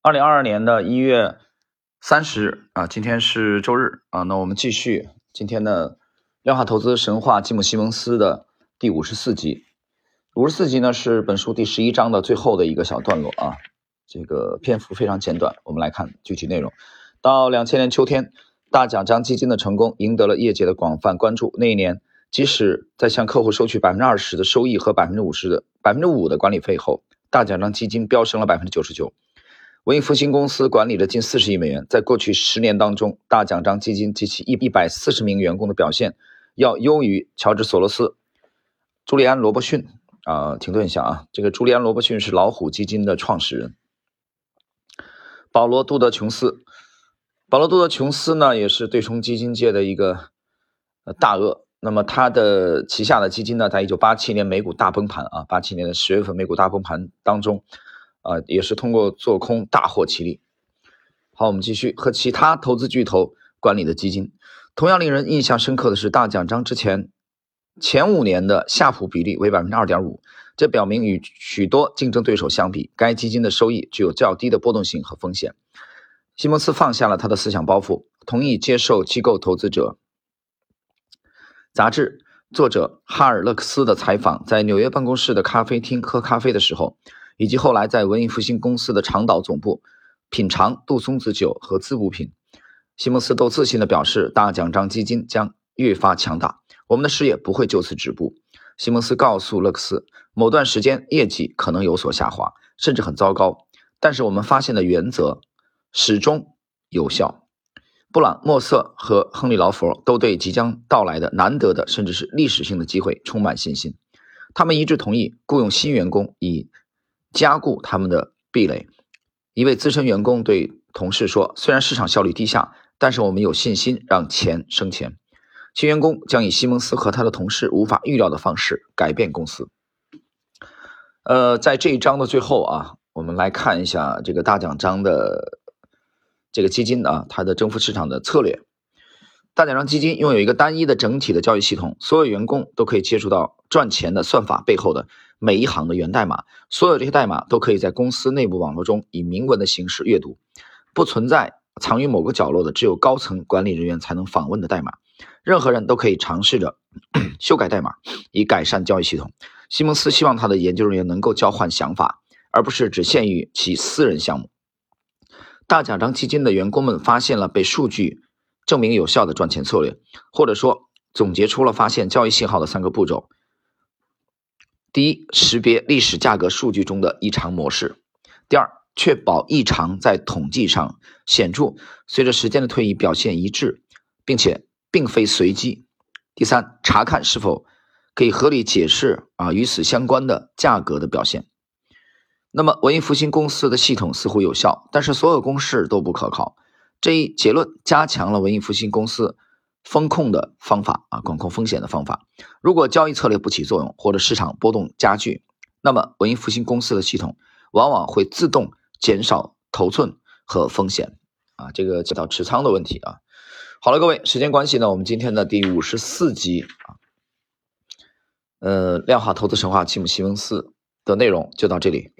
二零二二年的一月三十日啊，今天是周日啊，那我们继续今天的量化投资神话吉姆西蒙斯的第五十四集。五十四集呢是本书第十一章的最后的一个小段落啊，这个篇幅非常简短。我们来看具体内容。到两千年秋天，大奖章基金的成功赢得了业界的广泛关注。那一年，即使在向客户收取百分之二十的收益和百分之五十的百分之五的管理费后，大奖章基金飙升了百分之九十九。文艺复兴公司管理了近四十亿美元，在过去十年当中，大奖章基金及其一一百四十名员工的表现要优于乔治·索罗斯、朱利安·罗伯逊。啊，停顿一下啊，这个朱利安·罗伯逊是老虎基金的创始人。保罗·杜德琼斯，保罗·杜德琼斯呢，也是对冲基金界的一个大鳄。那么他的旗下的基金呢，在一九八七年美股大崩盘啊，八七年的十月份美股大崩盘当中。啊，也是通过做空大获其利。好，我们继续和其他投资巨头管理的基金。同样令人印象深刻的是，大奖章之前前五年的夏普比例为百分之二点五，这表明与许多竞争对手相比，该基金的收益具有较低的波动性和风险。西蒙斯放下了他的思想包袱，同意接受机构投资者杂志作者哈尔勒克斯的采访，在纽约办公室的咖啡厅喝咖啡的时候。以及后来在文艺复兴公司的长岛总部品尝杜松子酒和滋补品，西蒙斯都自信地表示，大奖章基金将越发强大，我们的事业不会就此止步。西蒙斯告诉勒克斯，某段时间业绩可能有所下滑，甚至很糟糕，但是我们发现的原则始终有效。布朗、莫瑟和亨利·劳佛都对即将到来的难得的甚至是历史性的机会充满信心，他们一致同意雇佣新员工以。加固他们的壁垒。一位资深员工对同事说：“虽然市场效率低下，但是我们有信心让钱生钱。”新员工将以西蒙斯和他的同事无法预料的方式改变公司。呃，在这一章的最后啊，我们来看一下这个大奖章的这个基金啊，它的征服市场的策略。大奖章基金拥有一个单一的整体的交易系统，所有员工都可以接触到赚钱的算法背后的。每一行的源代码，所有这些代码都可以在公司内部网络中以明文的形式阅读，不存在藏于某个角落的只有高层管理人员才能访问的代码。任何人都可以尝试着 修改代码，以改善交易系统。西蒙斯希望他的研究人员能够交换想法，而不是只限于其私人项目。大奖章基金的员工们发现了被数据证明有效的赚钱策略，或者说总结出了发现交易信号的三个步骤。第一，识别历史价格数据中的异常模式；第二，确保异常在统计上显著，随着时间的推移表现一致，并且并非随机；第三，查看是否可以合理解释啊与此相关的价格的表现。那么，文艺复兴公司的系统似乎有效，但是所有公式都不可靠。这一结论加强了文艺复兴公司。风控的方法啊，管控风险的方法。如果交易策略不起作用，或者市场波动加剧，那么文艺复兴公司的系统往往会自动减少头寸和风险啊，这个讲到持仓的问题啊。好了，各位，时间关系呢，我们今天的第五十四集啊，呃，量化投资神话吉姆西蒙斯的内容就到这里。